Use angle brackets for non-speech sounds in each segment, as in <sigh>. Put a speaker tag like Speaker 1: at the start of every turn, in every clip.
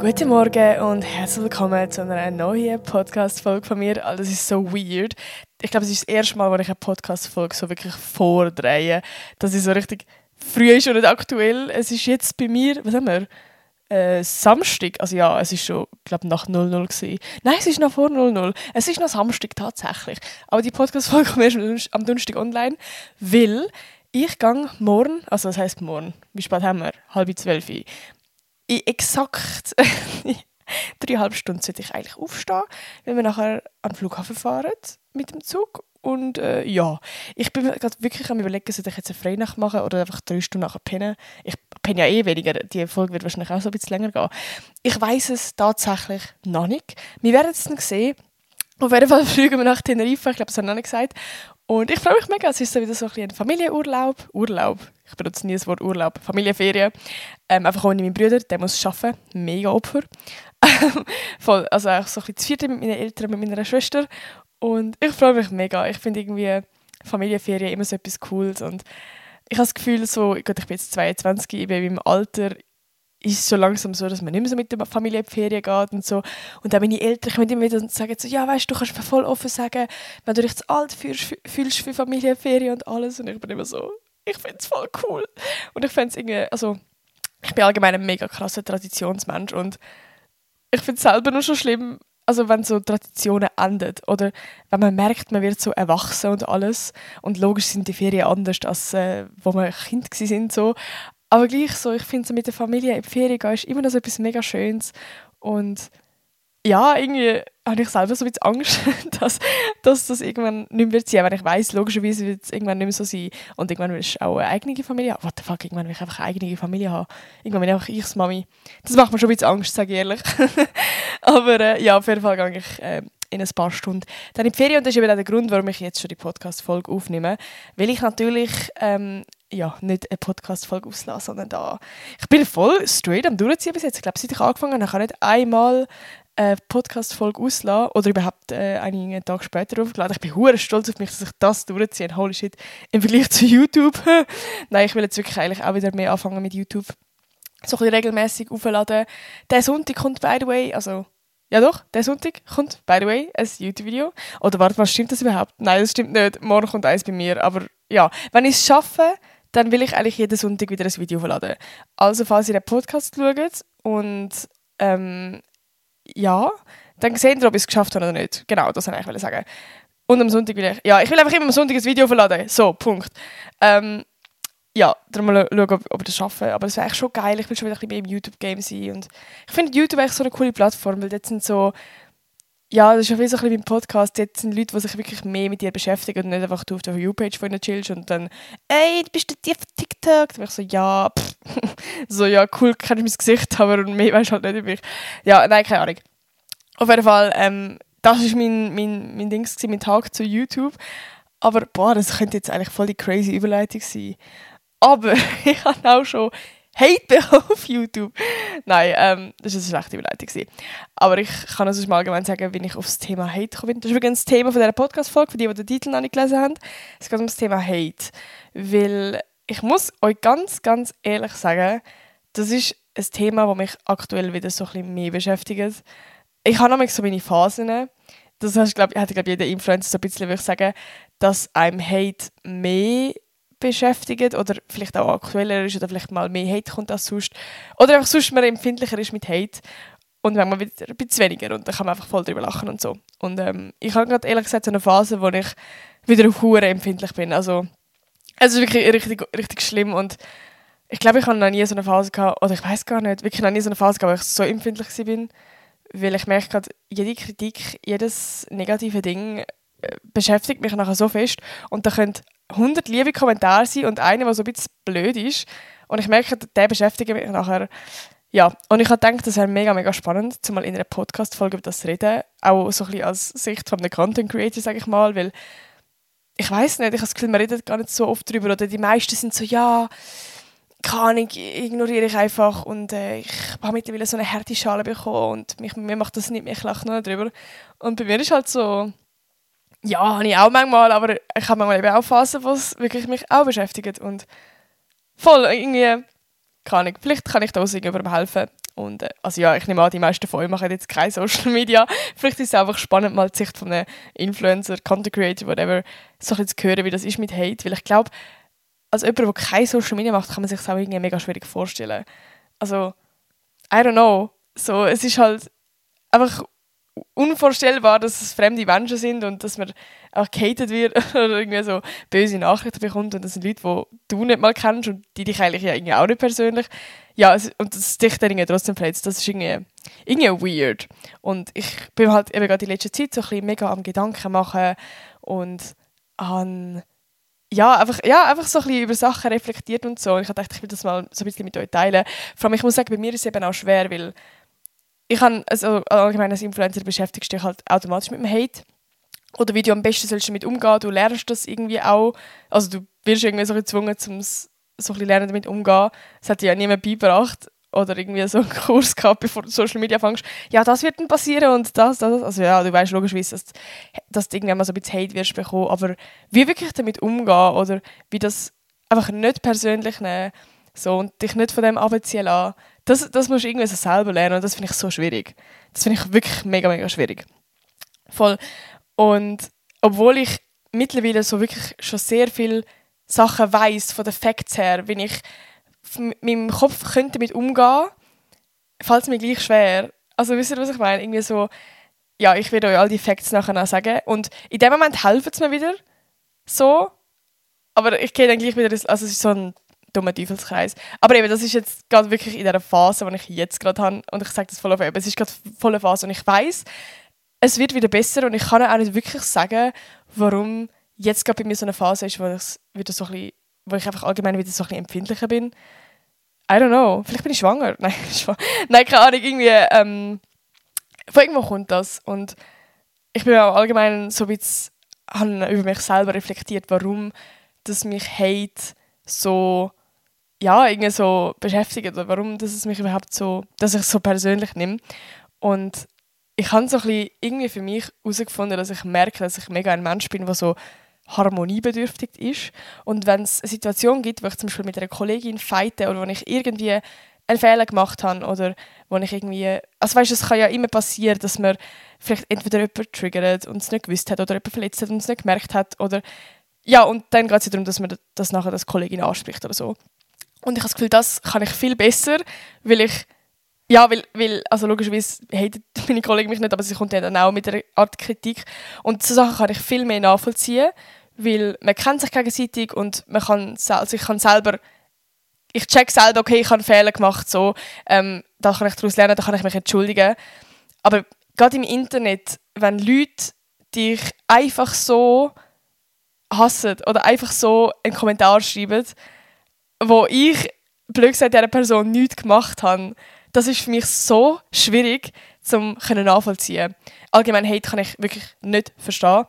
Speaker 1: Guten Morgen und herzlich willkommen zu einer neuen Podcast-Folge von mir. Also, das ist so weird. Ich glaube, es ist das erste Mal, wo ich eine Podcast-Folge so wirklich vordrehe. Das ist so richtig früh ist und nicht aktuell. Es ist jetzt bei mir, was haben wir? Äh, Samstag, also ja, es ist schon, glaube nach 00 gewesen. Nein, es ist noch vor 00. Es ist noch Samstag tatsächlich. Aber die Podcast-Folge kommt erst am Donnerstag online, weil ich gehe morgen, also das heisst morgen, wie spät haben wir? Halb zwölf in exakt <laughs> dreieinhalb Stunden sollte ich eigentlich aufstehen, wenn wir nachher an den Flughafen fahren mit dem Zug. Und äh, ja, ich bin gerade wirklich am überlegen, soll ich jetzt eine Freinacht machen oder einfach drei Stunden nachher pennen. Ich penne ja eh weniger, die Folge wird wahrscheinlich auch so ein bisschen länger gehen. Ich weiß es tatsächlich noch nicht. Wir werden es dann sehen. Auf jeden Fall <laughs> fliegen wir nach Tenerife, ich glaube, das habe ich noch nicht gesagt. Und ich freue mich mega, es ist so wieder so ein, ein Familienurlaub. Urlaub, ich benutze nie das Wort Urlaub, Familienferien. Ähm, einfach ohne meinen Bruder, der muss arbeiten, mega Opfer. <laughs> Voll, also auch so ein bisschen vierte mit meinen Eltern, mit meiner Schwester. Und ich freue mich mega. Ich finde irgendwie Familienferien immer so etwas Cooles. Und ich habe das Gefühl, so, ich bin jetzt 22, ich bin im Alter, ist so langsam so, dass man nicht mehr so mit der Familie in die Ferien geht und so. Und dann meine Eltern kommen immer wieder und sagen so, ja, weißt du, kannst mir voll offen sagen, wenn du dich zu alt fühlst, fühlst für Familienferien und alles. Und ich bin immer so, ich finde es voll cool. Und ich finde es irgendwie, also, ich bin allgemein ein mega krasser Traditionsmensch und ich finde es selber nur schon schlimm, also wenn so Traditionen enden oder wenn man merkt, man wird so erwachsen und alles und logisch sind die Ferien anders, als äh, wo wir Kind sind so, aber gleich so, ich finde so mit der Familie in die Ferien gehen ist immer noch so etwas mega Schönes und ja, irgendwie habe ich selber so ein bisschen Angst, <laughs> dass, dass das irgendwann nicht mehr sein wird. Wenn ich weiss, logischerweise wird es irgendwann nicht mehr so sein. Und irgendwann willst du auch eine eigene Familie haben. What the fuck, irgendwann will ich einfach eine eigene Familie haben. Irgendwann bin ich einfach ich Mami. Das macht mir schon ein bisschen Angst, sage ich ehrlich. <laughs> Aber äh, ja, auf jeden Fall gehe ich äh, in ein paar Stunden dann in die Ferien. Und das ist eben auch der Grund, warum ich jetzt schon die Podcast-Folge aufnehme. Weil ich natürlich ähm, ja, nicht eine Podcast-Folge auslasse, sondern da... Ich bin voll straight am Durchziehen bis jetzt. Ich glaube, seit ich angefangen habe, ich habe nicht einmal eine Podcast-Folge auslassen oder überhaupt äh, einen Tag später aufgeladen. Ich bin hure stolz auf mich, dass ich das durchziehe. Holy shit. Im Vergleich zu YouTube. <laughs> Nein, ich will jetzt wirklich eigentlich auch wieder mehr anfangen mit YouTube. So ein bisschen regelmäßig aufladen. Der Sonntag kommt, by the way, also ja doch, der Sonntag kommt, by the way, ein YouTube-Video. Oder warte mal, stimmt das überhaupt? Nein, das stimmt nicht. Morgen kommt eins bei mir. Aber ja, wenn ich es schaffe, dann will ich eigentlich jeden Sonntag wieder ein Video aufladen. Also falls ihr den Podcast schaut und ähm, ja, dann sehen ihr, ob ich es geschafft habe oder nicht. Genau, das wollte ich sagen. Und am Sonntag will ich, ja, ich will einfach immer am Sonntag ein Video verladen. So, Punkt. Ähm, ja, dann mal schauen, ob, ob ich das schaffe. Aber es wäre eigentlich schon geil. Ich will schon wieder ein bisschen mehr im YouTube-Game sein. Und ich finde YouTube eigentlich so eine coole Plattform, weil dort sind so, ja, das ist auch wie so ein beim Podcast. Jetzt sind Leute, die sich wirklich mehr mit dir beschäftigen und nicht einfach du auf der You-Page von ihnen chillst und dann, ey, bist du die auf TikTok? Dann bin ich so, ja, pff. <laughs> so, ja, cool, kennst mein Gesicht, aber mehr weißt du halt nicht über mich. Ja, nein, keine Ahnung. Auf jeden Fall, ähm, das war mein, mein, mein Ding, mein Tag zu YouTube. Aber, boah, das könnte jetzt eigentlich voll die crazy Überleitung sein. Aber <laughs> ich habe auch schon Hate <laughs> auf YouTube. Nein, ähm, das war eine schlechte Überleitung. Aber ich kann also mal allgemein sagen, wie ich auf das Thema Hate gekommen bin. Das ist übrigens das Thema von dieser Podcast-Folge, für die, die den Titel noch nicht gelesen haben. Es geht um das Thema Hate. Weil ich muss euch ganz, ganz ehrlich sagen, das ist ein Thema, das mich aktuell wieder so ein bisschen mehr beschäftigt ich habe nämlich so meine Phasen. Das heißt, glaub, hat glaub, jeder Influencer so ein bisschen, würde ich sagen, dass einem Hate mehr beschäftigt oder vielleicht auch aktueller ist oder vielleicht mal mehr Hate kommt als sonst. Oder einfach sonst man empfindlicher ist mit Hate und wenn man wieder ein bisschen weniger und dann kann man einfach voll drüber lachen und so. Und ähm, ich habe gerade ehrlich gesagt so eine Phase, wo ich wieder auf Hure empfindlich bin. Also es ist wirklich richtig, richtig schlimm und ich glaube, ich habe noch nie so eine Phase gehabt, oder ich weiß gar nicht, wirklich noch nie so eine Phase gehabt, wo ich so empfindlich bin weil ich merke gerade, jede Kritik, jedes negative Ding äh, beschäftigt mich nachher so fest und da können 100 liebe Kommentare sein und einer, der so ein bisschen blöd ist. Und ich merke, der beschäftigt mich nachher. Ja, und ich habe gedacht, das wäre mega, mega spannend, zumal in einer Podcast-Folge über das zu reden, auch so ein bisschen als Sicht von einem Content-Creator, sage ich mal, weil ich weiß nicht, ich habe das Gefühl, man redet gar nicht so oft darüber oder die meisten sind so, ja, keine Ahnung, ignoriere ich einfach. Und äh, ich habe mittlerweile so eine harte Schale bekommen und mich, mir macht das nicht mehr, ich lache nur darüber. Und bei mir ist halt so, ja, habe ich auch manchmal, aber ich habe manchmal eben auch Phasen, wo es wirklich mich auch beschäftigt und voll irgendwie, keine Ahnung, vielleicht kann ich da auch irgendjemandem helfen Und, äh, also ja, ich nehme an, die meisten von euch machen jetzt keine <laughs> Social Media. Vielleicht ist es einfach spannend, mal die Sicht von einem Influencer, Content Creator, whatever, so ein zu hören, wie das ist mit Hate. Weil ich glaube, als jemand, der keine Social Media macht, kann man sich das auch irgendwie mega schwierig vorstellen. Also, I don't know. So, es ist halt einfach unvorstellbar, dass es fremde Menschen sind und dass man auch gehatet wird <laughs> oder irgendwie so böse Nachrichten bekommt und das sind Leute, die du nicht mal kennst und die dich eigentlich ja irgendwie auch nicht persönlich. Ja, und das dich dann irgendwie trotzdem verletzt, das ist irgendwie, irgendwie weird. Und ich bin halt eben gerade in letzter Zeit so ein bisschen mega am Gedanken machen und an ja, einfach, ja, einfach so ein bisschen über Sachen reflektiert und so. Und ich dachte, ich will das mal so ein bisschen mit euch teilen. Vor allem, ich muss sagen, bei mir ist es eben auch schwer, weil ich habe, also allgemein als Influencer beschäftigst du dich halt automatisch mit dem Hate. Oder wie du am besten sollst damit umgehen. Du lernst das irgendwie auch. Also du wirst irgendwie so gezwungen, um so ein lernen damit umzugehen. Das hat dir ja niemand beigebracht. Oder irgendwie so einen <laughs> Kurs gehabt, bevor du Social Media fängst. Ja, das wird dann passieren und das, das. Also ja, du weißt logischerweise, dass, dass du irgendwann mal so ein bisschen Hate wirst bekommen. Aber wie wirklich damit umgehen oder wie das einfach nicht persönlich nehmen so, und dich nicht von dem abziehen lassen, das, das musst du irgendwie selber lernen und das finde ich so schwierig. Das finde ich wirklich mega, mega schwierig. Voll. Und obwohl ich mittlerweile so wirklich schon sehr viele Sachen weiß von den Facts her, wenn ich mit meinem Kopf könnte damit umgehen, fällt es mir gleich schwer. Also wisst ihr, was ich meine? Irgendwie so, ja, ich werde euch all die Facts nachher noch sagen. Und in dem Moment helfen es mir wieder. So. Aber ich gehe dann gleich wieder, also es ist so ein dummer Teufelskreis. Aber eben, das ist jetzt gerade wirklich in der Phase, die ich jetzt gerade habe. Und ich sage das voll auf eben, es ist gerade volle Phase. Und ich weiß, es wird wieder besser. Und ich kann auch nicht wirklich sagen, warum jetzt gerade bei mir so eine Phase ist, wo ich wieder so ein bisschen, wo ich einfach allgemein wieder so ein bisschen empfindlicher bin. I don't know. Vielleicht bin ich schwanger. <laughs> Nein, schwa Nein keine Ahnung. Irgendwie, ähm, von irgendwo kommt das. Und ich bin auch allgemein so ein bisschen über mich selber reflektiert, warum das mich Hate so ja, irgendwie so beschäftigt oder warum dass es mich überhaupt so, dass ich es so persönlich nehme. Und ich habe so ein bisschen irgendwie für mich herausgefunden, dass ich merke, dass ich mega ein Mensch bin, der so harmoniebedürftig ist. Und wenn es eine Situation gibt, wo ich zum Beispiel mit einer Kollegin fighte oder wo ich irgendwie einen Fehler gemacht habe oder wo ich irgendwie, also weißt, es kann ja immer passieren, dass man vielleicht entweder jemanden triggert und es nicht gewusst hat oder jemanden verletzt hat und es nicht gemerkt hat oder ja, und dann geht es ja darum, dass man das nachher das Kollegin anspricht oder so. Und ich habe das Gefühl, das kann ich viel besser, weil ich, ja, weil, weil also logischerweise hatet <laughs> meine Kollegen mich nicht, aber sie kommt dann auch mit einer Art Kritik. Und so Sachen kann ich viel mehr nachvollziehen, weil man kennt sich gegenseitig und man kann, also ich kann selber, ich check selber, okay, ich habe Fehler gemacht, so, ähm, da kann ich daraus lernen, da kann ich mich entschuldigen. Aber gerade im Internet, wenn Leute dich einfach so hassen oder einfach so einen Kommentar schreiben, wo ich, blöd gesagt, dieser Person nichts gemacht habe, das ist für mich so schwierig zum nachvollziehen. Allgemein Hate kann ich wirklich nicht verstehen.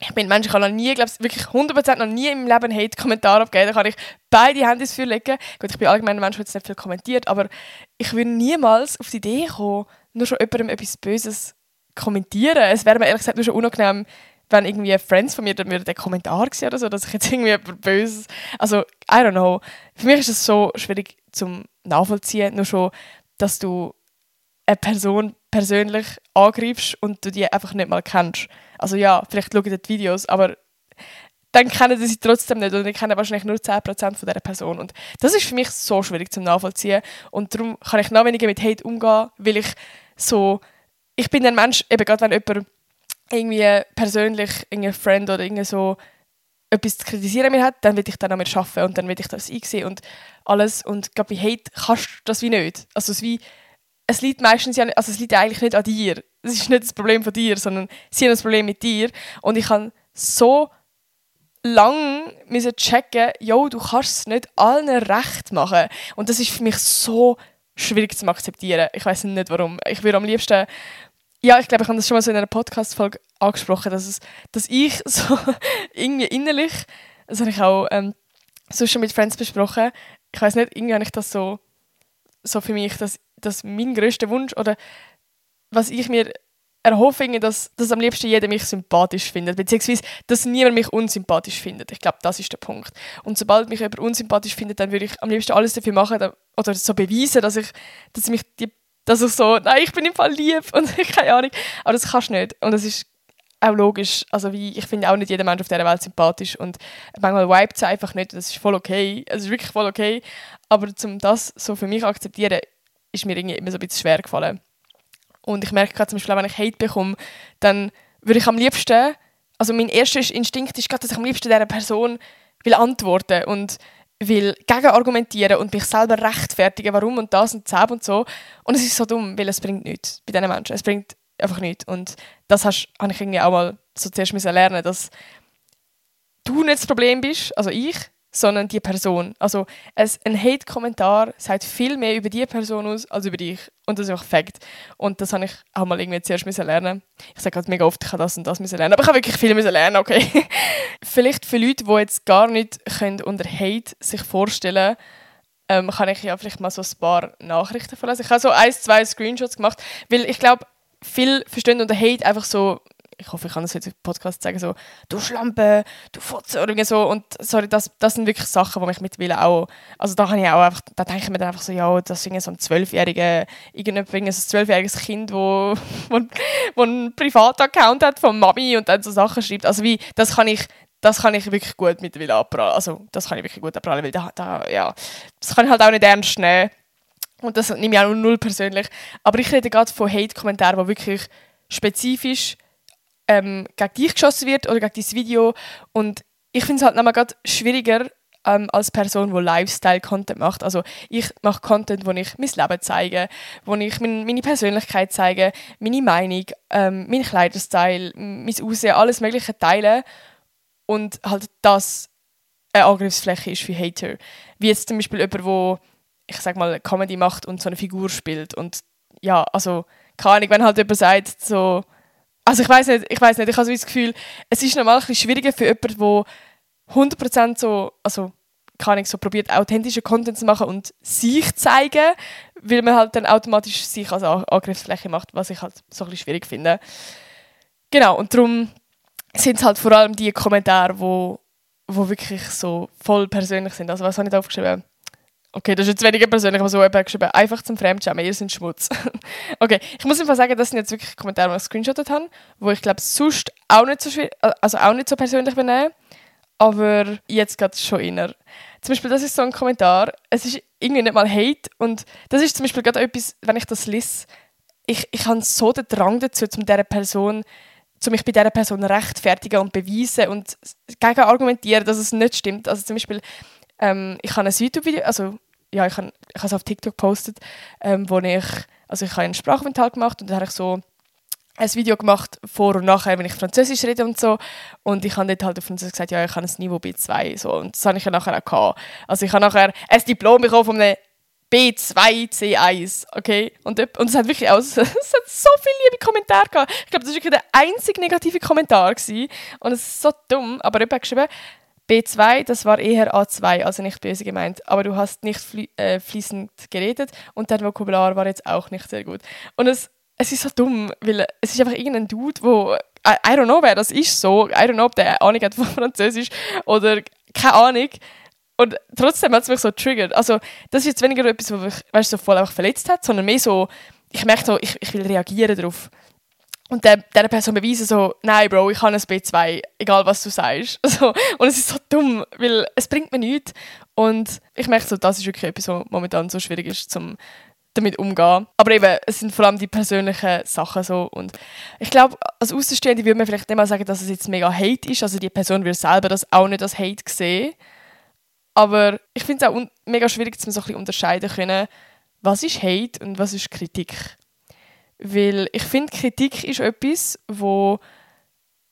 Speaker 1: Ich bin Mensch, ich habe noch nie, glaube wirklich 100% noch nie im Leben Hate-Kommentar abgegeben. Da kann ich beide Hände für legen. Gut, ich bin allgemein ein Mensch, der jetzt nicht viel kommentiert, aber ich würde niemals auf die Idee kommen, nur schon jemandem etwas Böses kommentieren. Es wäre mir ehrlich gesagt nur schon unangenehm, wenn irgendwie Friends von mir dann der Kommentar gesehen oder so, dass ich jetzt irgendwie böse, also I don't know. Für mich ist es so schwierig zum nachvollziehen, nur schon, dass du eine Person persönlich angreifst und du die einfach nicht mal kennst. Also ja, vielleicht schauen die Videos, aber dann kennen sie sie trotzdem nicht oder ich kenne wahrscheinlich nur 10% von dieser Person. Und das ist für mich so schwierig zum Nachvollziehen. Und darum kann ich noch weniger mit Hate umgehen, weil ich so, ich bin ein Mensch, eben gerade wenn jemand irgendwie persönlich ein Friend oder irgendwie so etwas zu kritisieren mir hat, dann will ich dann an mir arbeiten und dann will ich das einsehen und alles. Und gerade bei Hate kannst du das wie nicht. Also es, wie, es liegt meistens ja also es liegt eigentlich nicht an dir. Es ist nicht das Problem von dir, sondern sie haben das Problem mit dir. Und ich kann so lang müssen checken, yo, du kannst es nicht allen recht machen. Und das ist für mich so schwierig zu akzeptieren. Ich weiß nicht warum. Ich würde am liebsten ja, ich glaube, ich habe das schon mal so in einer Podcast-Folge angesprochen, dass, es, dass ich <laughs> so irgendwie innerlich, das habe ich auch ähm, so schon mit Friends besprochen, ich weiß nicht, irgendwie habe ich das so, so für mich, dass, dass mein größter Wunsch oder was ich mir erhoffe, dass, dass am liebsten jeder mich sympathisch findet, beziehungsweise dass niemand mich unsympathisch findet. Ich glaube, das ist der Punkt. Und sobald mich jemand unsympathisch findet, dann würde ich am liebsten alles dafür machen oder so beweisen, dass ich, dass mich die Dass ich so, nein, ich bin im Fall lieb <laughs> und keine Ahnung. Aber das kannst du nicht. Und das ist auch logisch. Also wie, ich finde auch nicht jeder Mensch auf dieser Welt sympathisch und manchmal vibet es einfach nicht. Das ist voll okay. Es ist wirklich voll okay. Aber um das so für mich akzeptieren, ist mir irgendwie immer so ein bisschen schwer gefallen. Und ich merke gerade zum Beispiel, wenn ich Hate bekomme, dann würde ich am liebsten, also mein erster Instinkt ist gerade, dass ich am liebsten dieser Person will antworten und will gegenargumentieren und mich selber rechtfertigen, warum und das und das und so. Und es ist so dumm, weil es bringt nichts bei diesen Menschen. Es bringt einfach nichts. Und das habe ich irgendwie auch mal so zuerst lernen dass du nicht das Problem bist, also ich, sondern die Person. Also ein Hate-Kommentar sagt viel mehr über die Person aus als über dich. Und das ist auch Fakt. Und das habe ich auch mal irgendwie zuerst lernen. Ich sage halt mega oft, ich habe das und das lernen, aber ich habe wirklich viel lernen, okay. <laughs> vielleicht für Leute, die jetzt gar nicht können unter Hate sich vorstellen ähm, kann ich ja vielleicht mal so ein paar Nachrichten verlassen. Ich habe so ein, zwei Screenshots gemacht, weil ich glaube, viele verstehen unter Hate einfach so ich hoffe, ich kann das jetzt im Podcast sagen, so, du Schlampe, du Fotze oder so. Und sorry, das, das sind wirklich Sachen, die mich mittlerweile auch, also da habe ich auch einfach, da denke ich mir dann einfach so, ja, das ist so ein zwölfjähriger, irgendein zwölfjähriges Kind, wo, <laughs> wo, wo einen Privataccount hat von Mami und dann so Sachen schreibt. Also wie, das kann ich, das kann ich wirklich gut mittlerweile abprallen. Also das kann ich wirklich gut abprallen, weil da, da, ja, das kann ich halt auch nicht ernst nehmen. Und das nehme ich auch null persönlich. Aber ich rede gerade von Hate-Kommentaren, die wirklich spezifisch ähm, gegen dich geschossen wird oder gegen dein Video. Und ich finde es halt nochmal schwieriger ähm, als Person, die Lifestyle-Content macht. Also ich mache Content, wo ich mein Leben zeige, wo ich mein, meine Persönlichkeit zeige, meine Meinung, ähm, mein Kleiderstyle, mein Aussehen, alles mögliche teile und halt das eine Angriffsfläche ist für Hater. Wie jetzt zum Beispiel jemand, der, ich sag mal, Comedy macht und so eine Figur spielt und ja, also keine Ahnung, wenn halt jemand sagt, so also ich weiß nicht, ich weiß nicht, ich habe so das Gefühl, es ist normal ein bisschen schwieriger für jemanden, der 100% so, also kann ich so probiert, authentische Content zu machen und sich zeigen, weil man halt dann automatisch sich als Angriffsfläche macht, was ich halt so ein bisschen schwierig finde. Genau, und darum sind es halt vor allem die Kommentare, wo, wo wirklich so voll persönlich sind. Also was habe ich da aufgeschrieben? Okay, das ist jetzt weniger persönlich, aber so jemand geschrieben, einfach zum Fremdschämen, ihr seid Schmutz. <laughs> okay, ich muss einfach sagen, das sind jetzt wirklich Kommentare, die ich gescreenshottet habe, wo ich glaube, sonst auch nicht so schwierig, also auch nicht so persönlich benehmen, aber jetzt gerade schon inner. Zum Beispiel, das ist so ein Kommentar, es ist irgendwie nicht mal Hate und das ist zum Beispiel gerade etwas, wenn ich das lese, ich, ich habe so den Drang dazu, um dieser Person zu mich bei dieser Person rechtfertigen und beweisen und gegen argumentieren, dass es nicht stimmt. Also zum Beispiel, ähm, ich habe ein YouTube-Video, also ja, ich habe ich es auf TikTok gepostet, ähm, wo ich, also ich habe einen Sprachaufenthalt gemacht und dann habe ich so ein Video gemacht, vor und nachher, wenn ich Französisch rede und so. Und ich habe dort halt auf Französisch gesagt, ja, ich habe ein Niveau B2. So. Und das habe ich ja nachher auch gehabt. Also ich habe nachher ein Diplom bekommen von einem B2 C1, okay? Und, und es hat wirklich auch, <laughs> es hat so viele liebe Kommentare gehabt. Ich glaube, das war wirklich der einzige negative Kommentar gewesen. Und es ist so dumm, aber jemand hat geschrieben, B2, das war eher A2, also nicht böse gemeint. Aber du hast nicht flie äh, fließend geredet und dein Vokabular war jetzt auch nicht sehr gut. Und es, es ist so dumm, weil es ist einfach irgendein Dude, wo I, I don't know, wer das ist so. I don't know, ob der Ahnung hat von <laughs> Französisch oder keine Ahnung. Und trotzdem hat es mich so triggert. Also, das ist jetzt weniger etwas, was mich weißt, so voll einfach verletzt hat, sondern mehr so, ich merke so, ich, ich will reagieren darauf und der, der Person beweisen so, nein, Bro, ich habe ein B2, egal was du sagst. <laughs> So, und es ist so dumm, weil es bringt mir nichts. Und ich merke so, das ist wirklich etwas, was momentan so schwierig ist, zum damit umgehen. Aber eben, es sind vor allem die persönlichen Sachen so. Und ich glaube, als Außenstehende würde man vielleicht nicht mal sagen, dass es jetzt mega Hate ist. Also die Person würde selber das auch nicht als Hate sehen. Aber ich finde es auch mega schwierig, zu so ein bisschen unterscheiden können, was ist Hate und was ist Kritik. Weil ich finde, Kritik ist etwas, wo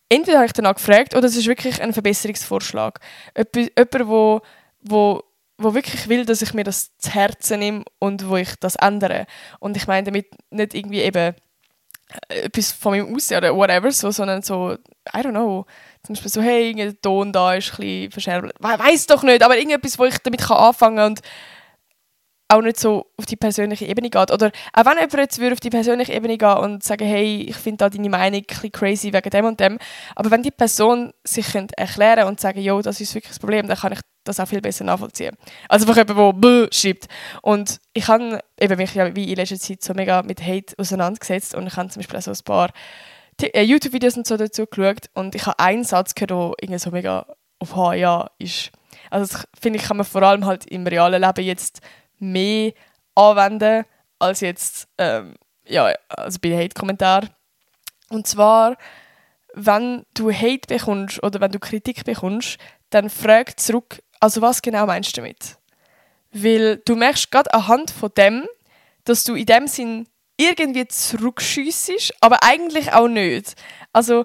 Speaker 1: entweder habe ich danach gefragt oder es ist wirklich ein Verbesserungsvorschlag. Jemand, wo, wo, wo wirklich will, dass ich mir das zu Herzen nehme und wo ich das ändere. Und ich meine damit nicht irgendwie eben äh, etwas von meinem Aussehen oder whatever, so, sondern so, I don't know, zum Beispiel so, hey, der Ton da ist ein bisschen verschärft. Weiß doch nicht, aber irgendetwas, wo ich damit anfangen kann und auch nicht so auf die persönliche Ebene geht. Oder auch wenn jemand jetzt würde auf die persönliche Ebene gehen und sagen, hey, ich finde da deine Meinung ein bisschen crazy wegen dem und dem, aber wenn die Person sich erklären und sagen, jo, das ist wirklich das Problem, dann kann ich das auch viel besser nachvollziehen. Also einfach jemand, der schreibt. Und ich habe eben mich ja wie in letzter Zeit so mega mit Hate auseinandergesetzt und ich habe zum Beispiel auch so ein paar äh, YouTube-Videos und so dazu geschaut und ich habe einen Satz gehört, der irgendwie so mega auf HA ist. Also das finde ich, kann man vor allem halt im realen Leben jetzt mehr anwenden als jetzt ähm, ja, also bei Hate-Kommentaren. Und zwar, wenn du Hate bekommst oder wenn du Kritik bekommst, dann frag zurück, also was genau meinst du damit? Weil du merkst gerade anhand von dem, dass du in dem Sinn irgendwie zurückschießt, aber eigentlich auch nicht. Also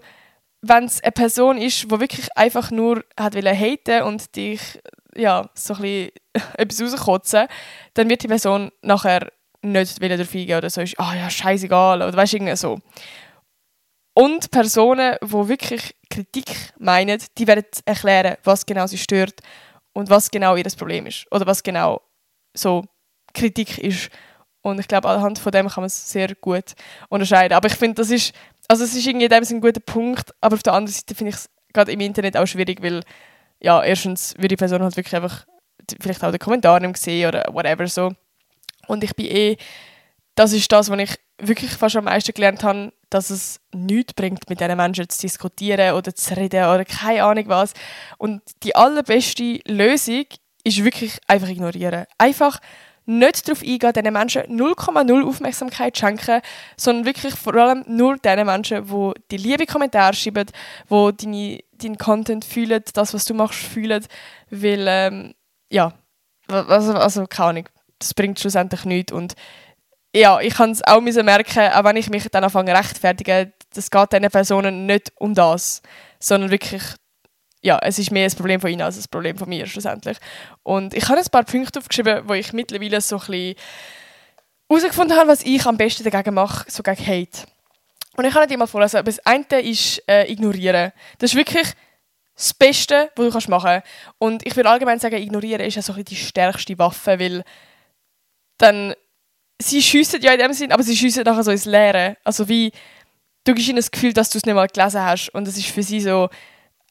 Speaker 1: wenn es eine Person ist, die wirklich einfach nur hat haten und dich ja, so ein bisschen <laughs> etwas rauskotzen, dann wird die Person nachher nicht wieder darauf eingehen oder so ist, ah oh ja, scheißegal oder weißt du, so. Und Personen, die wirklich Kritik meinen, die werden erklären, was genau sie stört und was genau ihr Problem ist oder was genau so Kritik ist. Und ich glaube, anhand von dem kann man es sehr gut unterscheiden. Aber ich finde, das ist, also es ist irgendwie in dem ein guter Punkt, aber auf der anderen Seite finde ich es gerade im Internet auch schwierig, weil ja, erstens würde die Person halt wirklich einfach vielleicht auch den Kommentar nicht sehen oder whatever so. Und ich bin eh, das ist das, was ich wirklich fast am meisten gelernt habe, dass es nichts bringt, mit diesen Menschen zu diskutieren oder zu reden oder keine Ahnung was. Und die allerbeste Lösung ist wirklich einfach ignorieren. Einfach nicht darauf eingehen, diesen Menschen 0,0 Aufmerksamkeit schenken, sondern wirklich vor allem nur den Menschen, die die liebe Kommentare schreiben, die deine, deinen Content fühlen, das, was du machst, fühlen, weil, ähm, ja, also, also keine Ahnung, das bringt schlussendlich nichts. Und ja, ich kann es auch merken, auch wenn ich mich dann anfange rechtfertigen, das geht diesen Personen nicht um das, sondern wirklich ja, es ist mehr ein Problem von ihnen als ein Problem von mir schlussendlich. Und ich habe ein paar Punkte aufgeschrieben, wo ich mittlerweile so herausgefunden habe, was ich am besten dagegen mache, so gegen Hate. Und ich kann dir mal vorlesen. Das eine ist äh, ignorieren. Das ist wirklich das Beste, was du kannst machen kannst. Und ich würde allgemein sagen, ignorieren ist ja so die stärkste Waffe, weil dann sie schiessen ja in dem Sinn, aber sie schiessen nachher so ins Leere. Also wie, du gibst ihnen das Gefühl, dass du es nicht mal gelesen hast und es ist für sie so,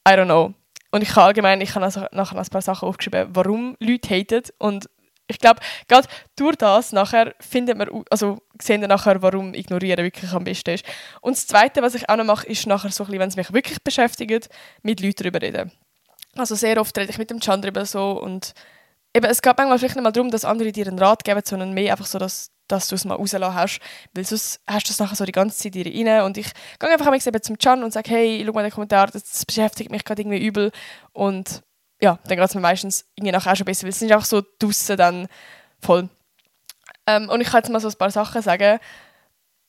Speaker 1: I don't know. Und ich habe allgemein, ich habe also nachher ein paar Sachen aufgeschrieben, warum Leute haten. Und ich glaube, gerade durch das nachher findet man, also sehen wir nachher, warum Ignorieren wirklich am besten ist. Und das Zweite, was ich auch noch mache, ist nachher so wenn es mich wirklich beschäftigt, mit Leuten darüber reden. Also sehr oft rede ich mit dem Chan darüber so und eben, es geht manchmal vielleicht nicht mal darum, dass andere dir einen Rat geben, sondern mehr einfach so, dass dass du es mal rausgelassen hast, weil sonst hast du es nachher so die ganze Zeit in rein und ich gehe einfach eben zum Can und sage, hey, schau mal den Kommentar, das beschäftigt mich gerade irgendwie übel und ja, dann geht es mir meistens irgendwie nachher auch schon besser, weil es sind einfach so draussen dann voll. Ähm, und ich kann jetzt mal so ein paar Sachen sagen,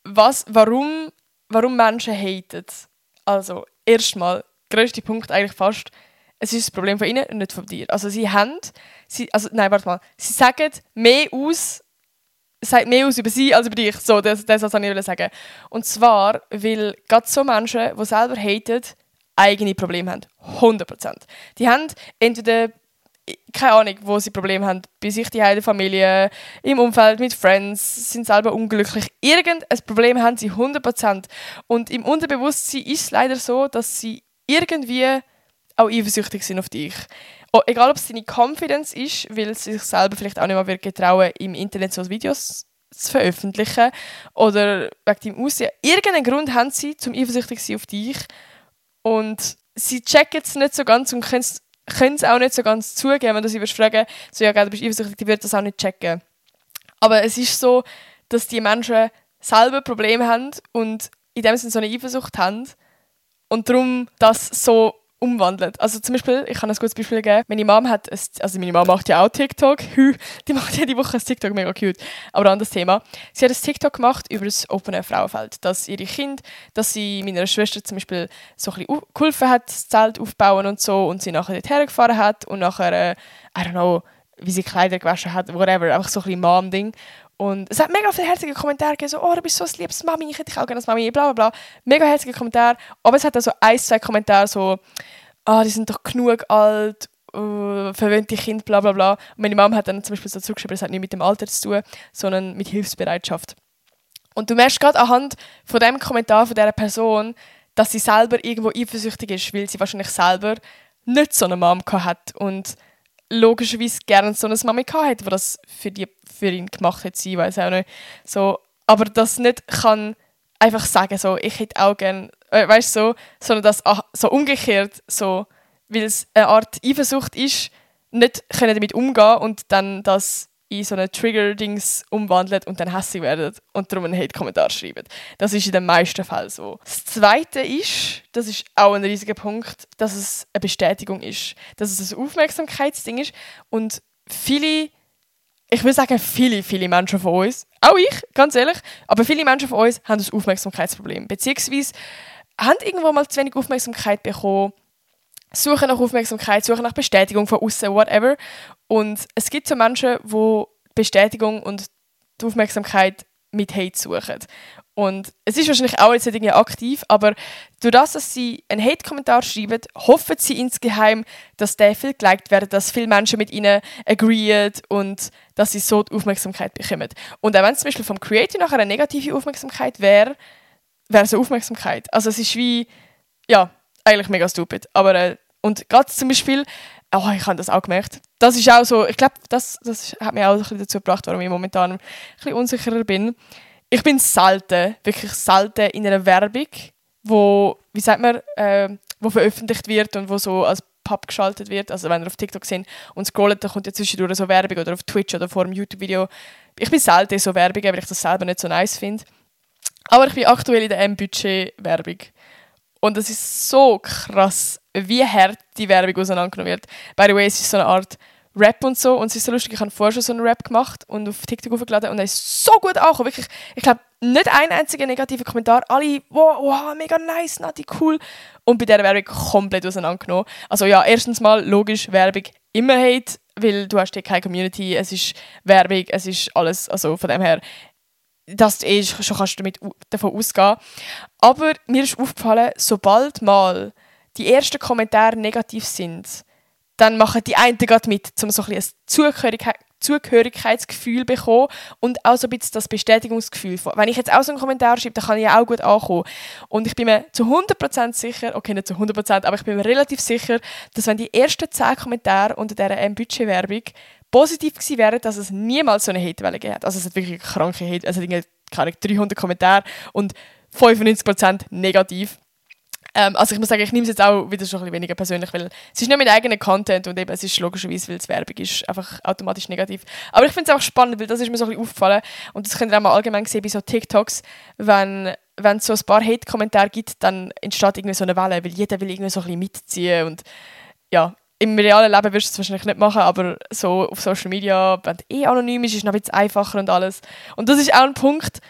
Speaker 1: was, warum, warum Menschen haten. Also, erstmal, der grösste Punkt eigentlich fast, es ist das Problem von ihnen und nicht von dir. Also sie haben, sie, also nein, warte mal, sie sagen mehr aus, sagt mehr aus über sie als über dich. So, das, das was ich sagen Und zwar, weil gerade so Menschen, die selber haten, eigene Probleme haben. 100%. Die haben entweder keine Ahnung, wo sie Probleme haben. Bei sich die der Familie, im Umfeld, mit Friends, sind selber unglücklich. Irgendein Problem haben sie 100%. Und im Unterbewusstsein ist es leider so, dass sie irgendwie auch eifersüchtig sind auf dich. Oh, egal, ob es deine Confidence ist, weil sie sich selber vielleicht auch nicht mehr getrauen, im Internet so Videos zu veröffentlichen oder wegen deinem Aussehen. Irgendeinen Grund haben sie, zum eifersüchtig sein auf dich und sie checken es nicht so ganz und können es auch nicht so ganz zugeben, wenn du sie fragen so ja, du bist eifersüchtig, die würden das auch nicht checken. Aber es ist so, dass die Menschen selber Probleme haben und in dem Sinne so eine Eifersucht haben und darum das so umwandelt. Also zum Beispiel, ich kann ein gutes Beispiel geben. Meine Mom hat, ein, also meine Mom macht ja auch TikTok. Die macht jede Woche ein TikTok, mega cute. Aber anderes Thema. Sie hat ein TikTok gemacht über das offene Frauenfeld. Dass ihre Kinder, dass sie meiner Schwester zum Beispiel so ein bisschen geholfen hat, das Zelt aufbauen und so. Und sie nachher dort hergefahren hat und nachher, äh, I don't know, wie sie Kleider gewaschen hat, whatever. Einfach so ein bisschen Mom-Ding. Und es hat mega viele herzige Kommentare gegeben, so, oh, du bist so ein liebes Mami, ich hätte dich auch gerne als Mami, bla bla bla. Mega herzige Kommentare. Aber es hat auch so ein, zwei Kommentare, so, ah, oh, die sind doch genug alt uh, verwöhnte Kind, bla bla bla. Und meine Mom hat dann zum Beispiel dazu geschrieben, es hat nicht mit dem Alter zu tun, sondern mit Hilfsbereitschaft. Und du merkst gerade anhand von dem Kommentar von dieser Person, dass sie selber irgendwo eifersüchtig ist, weil sie wahrscheinlich selber nicht so eine Mom hat und logischerweise gerne so eine Mami hat, die das für, die, für ihn gemacht hat, sie weiß auch nicht. So, aber das nicht kann einfach sagen, so, ich hätte auch gerne, äh, weißt so, sondern das so umgekehrt, so, weil es eine Art Eifersucht ist, nicht können damit umgehen und dann das in so eine Trigger-Dings umwandelt und dann hässlich werden und darum einen Hate-Kommentar schreiben. Das ist in den meisten Fällen so. Das Zweite ist, das ist auch ein riesiger Punkt, dass es eine Bestätigung ist. Dass es ein Aufmerksamkeitsding ist und viele, ich will sagen viele, viele Menschen von uns, auch ich, ganz ehrlich, aber viele Menschen von uns haben ein Aufmerksamkeitsproblem. Beziehungsweise haben irgendwo mal zu wenig Aufmerksamkeit bekommen, suchen nach Aufmerksamkeit, suchen nach Bestätigung von außen, whatever. Und es gibt so Menschen, die Bestätigung und die Aufmerksamkeit mit Hate suchen. Und es ist wahrscheinlich auch jetzt nicht irgendwie aktiv, aber durch das, dass sie einen Hate-Kommentar schreiben, hoffen sie insgeheim, dass der viel geliked wird, dass viele Menschen mit ihnen agreeen und dass sie so die Aufmerksamkeit bekommen. Und auch wenn es zum Beispiel vom Creator nachher eine negative Aufmerksamkeit wäre, wäre es eine Aufmerksamkeit. Also es ist wie, ja, eigentlich mega stupid. Aber, äh, und gerade zum Beispiel, oh, ich habe das auch gemerkt. Das ist auch so, ich glaube, das, das hat mich auch ein bisschen dazu gebracht, warum ich momentan ein bisschen unsicherer bin. Ich bin selten, wirklich selten in einer Werbung, wo, wie sagt man, äh, wo veröffentlicht wird und wo so als Pub geschaltet wird. Also wenn ihr auf TikTok sind und scrollt, dann kommt ja zwischendurch so Werbung oder auf Twitch oder vor einem YouTube-Video. Ich bin selten so Werbung, weil ich das selber nicht so nice finde. Aber ich bin aktuell in der M-Budget-Werbung. Und es ist so krass, wie hart die Werbung auseinandergenommen wird. By the way, es ist so eine Art Rap und so. Und es ist so lustig, ich habe vorher schon so einen Rap gemacht und auf TikTok hochgeladen und er ist so gut angekommen. Wirklich, ich glaube, nicht ein einziger negativer Kommentar. Alle, wow, wow, mega nice, Nati, cool. Und bei dieser Werbung komplett auseinandergenommen. Also ja, erstens mal, logisch, Werbung immer Hate, weil du hast hier keine Community, es ist Werbung, es ist alles, also von dem her, dass du eh schon kannst damit davon ausgehen Aber mir ist aufgefallen, sobald mal die ersten Kommentare negativ sind, dann machen die einen gerade mit, um so ein, ein Zugehörigkeit, Zugehörigkeitsgefühl zu bekommen und auch so ein bisschen das Bestätigungsgefühl. Wenn ich jetzt auch so einen Kommentar schreibe, dann kann ich auch gut ankommen. Und ich bin mir zu 100% sicher, okay, nicht zu 100%, aber ich bin mir relativ sicher, dass wenn die ersten 10 Kommentare unter dieser M-Budget-Werbung positiv gewesen wären, dass es niemals so eine Hatewelle gegeben hat. Also es hat wirklich kranke Hate, also keine 300 Kommentare und 95% negativ. Ähm, also ich muss sagen, ich nehme es jetzt auch wieder schon ein bisschen weniger persönlich, weil es ist nicht mit eigenem Content und eben es ist logischerweise, weil es Werbung ist, einfach automatisch negativ. Aber ich finde es auch spannend, weil das ist mir so ein bisschen aufgefallen und das könnt ihr auch mal allgemein sehen bei so TikToks, wenn wenn es so ein paar Hate-Kommentare gibt, dann entsteht irgendwie so eine Welle, weil jeder will irgendwie so ein bisschen mitziehen und ja, im realen Leben wirst du es wahrscheinlich nicht machen, aber so auf Social Media, wenn eh anonym ist, ist es noch ein bisschen einfacher und alles. Und das ist auch ein Punkt,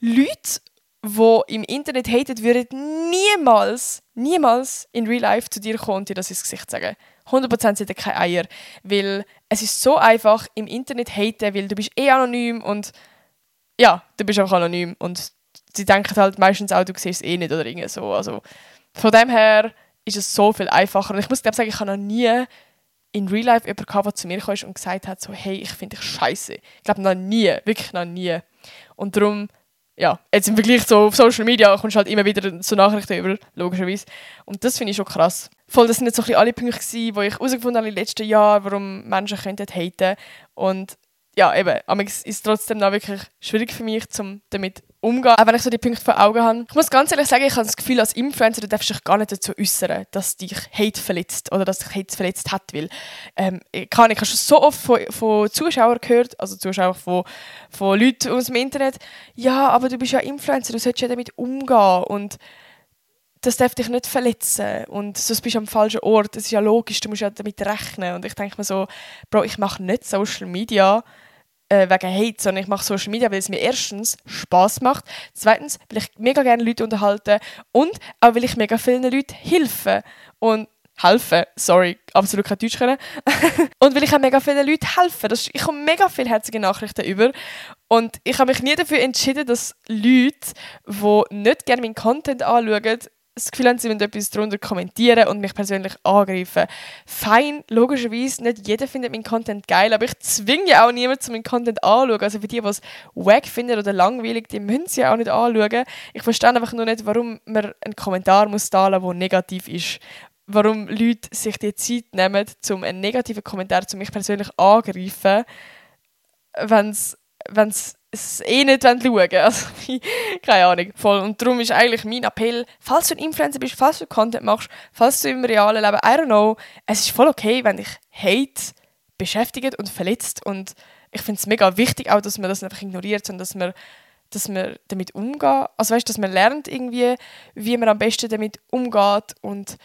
Speaker 1: Leute, die im Internet haten, würden niemals, niemals in Real Life zu dir kommen und dir das ins Gesicht sagen. 100% sind keine Eier. Weil es ist so einfach, im Internet haten, weil du bist eh anonym und ja, du bist auch anonym und sie denken halt meistens auch, du siehst es eh nicht oder irgendwie so. Also von dem her ist es so viel einfacher. Und ich muss glaube sagen, ich habe noch nie in Real Life jemanden gehabt, der zu mir kam und gesagt hat, so, hey, ich finde dich scheiße. Ich glaube noch nie, wirklich noch nie. Und darum, ja, jetzt im Vergleich zu auf Social Media kommst du halt immer wieder so Nachrichten über, logischerweise. Und das finde ich schon krass. Voll, das sind jetzt so ein bisschen alle Punkte wo ich herausgefunden habe in den letzten Jahren, warum Menschen könnten haten. Und ja, eben, aber es ist trotzdem noch wirklich schwierig für mich, um damit umgehen, auch wenn ich so die Punkte vor Augen habe. Ich muss ganz ehrlich sagen, ich habe das Gefühl, als Influencer, du darfst dich gar nicht dazu äußern, dass dich Hate verletzt oder dass dich Hate verletzt hat, weil ähm, ich, kann, ich habe schon so oft von, von Zuschauern gehört, also Zuschauern von, von Leuten aus dem Internet, ja, aber du bist ja Influencer, du solltest ja damit umgehen und das darf dich nicht verletzen und sonst bist du am falschen Ort, das ist ja logisch, du musst ja damit rechnen und ich denke mir so, Bro, ich mache nicht Social Media, äh, wegen Hate, sondern ich mache Social Media, weil es mir erstens Spaß macht, zweitens, weil ich mega gerne Leute unterhalte und auch weil ich mega vielen Leuten helfe und helfen, sorry, absolut kein Deutsch können. <laughs> und weil ich auch mega vielen Leuten helfe. Das ist, ich komme mega viele herzige Nachrichten über und ich habe mich nie dafür entschieden, dass Leute, die nicht gerne meinen Content anschauen, das Gefühl haben, sie müssen etwas darunter kommentieren und mich persönlich angreifen. Fein, logischerweise, nicht jeder findet meinen Content geil, aber ich zwinge auch niemanden, zu meinen Content anzuschauen. Also für die, die es wack finden oder langweilig, die müssen sie ja auch nicht anschauen. Ich verstehe einfach nur nicht, warum man einen Kommentar muss muss, der negativ ist. Warum Leute sich die Zeit nehmen, um einen negativen Kommentar zu mich persönlich angreifen, wenn es es eh nicht schauen. <laughs> Also, keine Ahnung. Voll. Und darum ist eigentlich mein Appell, falls du ein Influencer bist, falls du Content machst, falls du im realen Leben, I don't know, es ist voll okay, wenn dich Hate beschäftigt und verletzt. Und ich finde es mega wichtig auch, dass man das einfach ignoriert und dass man, dass man damit umgeht. Also weißt, dass man lernt irgendwie, wie man am besten damit umgeht und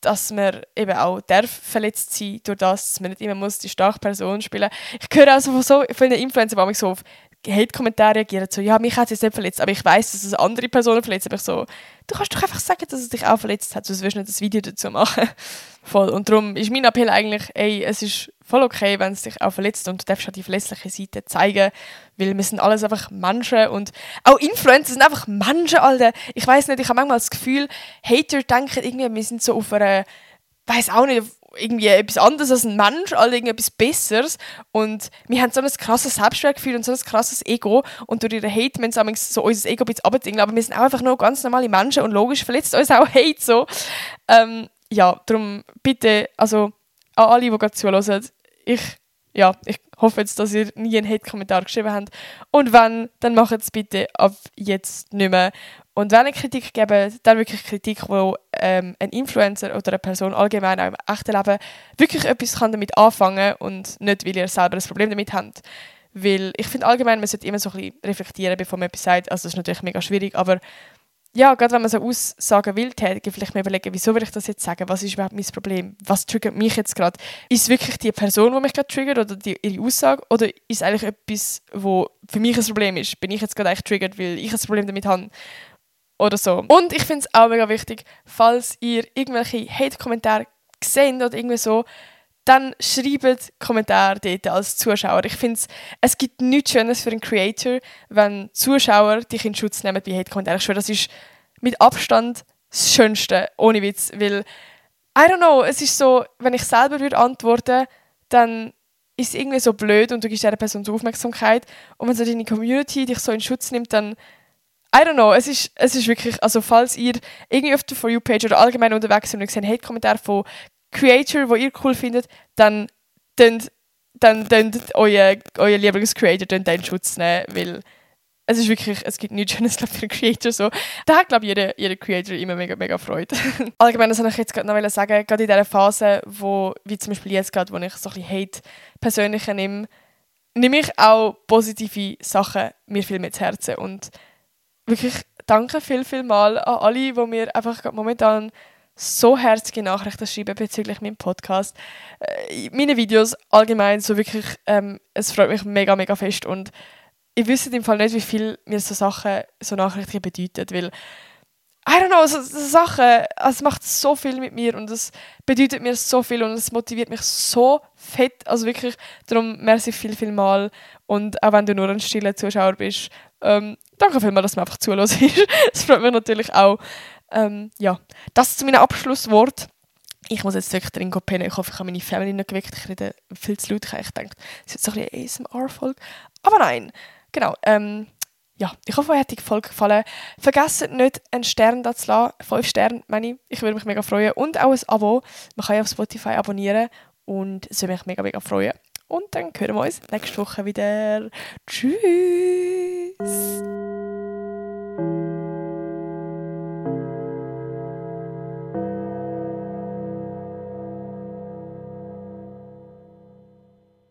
Speaker 1: dass man eben auch darf verletzt sein durch das, dass man nicht immer muss die starke Person spielen. Ich höre also von so von den Influencern, die so auf Hate-Kommentare reagieren, so, ja, mich hat es jetzt nicht verletzt, aber ich weiß, dass es andere Personen verletzt. Aber ich so, du kannst doch einfach sagen, dass es dich auch verletzt hat, sonst wirst du nicht das Video dazu machen. <laughs> voll. Und darum ist mein Appell eigentlich, ey, es ist voll okay, wenn es dich auch verletzt und du darfst auch die verletzliche Seite zeigen, weil wir sind alles einfach Menschen und auch Influencer sind einfach Menschen, Alter. Ich weiß nicht, ich habe manchmal das Gefühl, Hater denken irgendwie, wir sind so auf einer, weiß auch nicht, irgendwie etwas anderes als ein Mensch, alle irgendetwas Besseres. Und wir haben so ein krasses Selbstwertgefühl und so ein krasses Ego. Und durch ihre Hate müssen wir so unser Ego ein bisschen abdingen. Aber wir sind auch einfach nur ganz normale Menschen und logisch verletzt uns auch <laughs> Hate so. Ähm, ja, darum bitte, also an alle, die gerade zuhören, ich, ja, ich hoffe jetzt, dass ihr nie einen Hate-Kommentar geschrieben habt. Und wenn, dann macht es bitte ab jetzt nicht mehr. Und wenn ihr Kritik gebt, dann wirklich Kritik, wo ähm, ein Influencer oder eine Person allgemein auch im echten Leben wirklich etwas kann damit anfangen und nicht, weil ihr selber ein Problem damit habt. Weil ich finde allgemein, man sollte immer so ein bisschen reflektieren, bevor man etwas sagt. Also das ist natürlich mega schwierig, aber ja, gerade wenn man so Aussagen will tätigen, vielleicht mal überlegen, wieso will ich das jetzt sagen? Was ist überhaupt mein Problem? Was triggert mich jetzt gerade? Ist es wirklich die Person, die mich gerade triggert oder die, ihre Aussage? Oder ist es eigentlich etwas, wo für mich ein Problem ist? Bin ich jetzt gerade eigentlich triggert, weil ich ein Problem damit habe? Oder so. Und ich finde es auch mega wichtig, falls ihr irgendwelche Hate-Kommentare seht oder irgendwie so, dann schreibt Kommentare dort als Zuschauer. Ich finde es gibt nichts Schönes für einen Creator, wenn Zuschauer dich in Schutz nehmen bei Hate-Kommentaren. Ich schwöre, das ist mit Abstand das Schönste, ohne Witz, weil I don't know, es ist so, wenn ich selber würde antworten, dann ist es irgendwie so blöd und du gibst dieser Person so Aufmerksamkeit und wenn so deine Community dich so in Schutz nimmt, dann I don't know, es ist, es ist wirklich, also falls ihr irgendwie auf der For You-Page oder allgemein unterwegs seid und ihr Hate-Kommentare von Creator, die ihr cool findet, dann dann dann, dann euer, euer Lieblings-Creator den Schutz nehmen, weil es ist wirklich, es gibt nichts Schönes glaub, für einen Creator so. Da hat, glaube ich, jeder, jeder Creator immer mega, mega Freude. <laughs> Allgemein, das wollte ich jetzt gerade noch sagen, gerade in dieser Phase, wo, wie zum Beispiel jetzt gerade, wo ich so ein bisschen Hate persönlich nehme, nehme ich auch positive Sachen mir viel mehr zu Herzen und wirklich danke viel, viel mal an alle, die mir einfach momentan so herzige Nachrichten schreiben bezüglich meinem Podcast. Äh, meine Videos allgemein so wirklich, ähm, es freut mich mega, mega fest und ich wüsste im Fall nicht, wie viel mir so Sachen, so Nachrichten bedeuten, weil I don't know, so, so Sachen, es macht so viel mit mir und es bedeutet mir so viel und es motiviert mich so fett, also wirklich, darum merci viel, viel mal und auch wenn du nur ein stiller Zuschauer bist, ähm, danke vielmals, dass du mir einfach zulässt. das <laughs> freut mich natürlich auch. Ähm, ja, das zu meinem Abschlusswort. Ich muss jetzt wirklich drin pennen. Ich hoffe, ich habe meine Family nicht geweckt. Ich rede viel zu laut. Ich denke, es ist so ein bisschen ASMR-Folge. Aber nein, genau. Ähm, ja, ich hoffe, euch hat die Folge gefallen. Vergesst nicht, einen Stern da zu lassen. Fünf Sterne, meine ich. Ich würde mich mega freuen. Und auch ein Abo. Man kann ja auf Spotify abonnieren. Und es würde mich mega, mega freuen. Und dann hören wir uns nächste Woche wieder. Tschüss!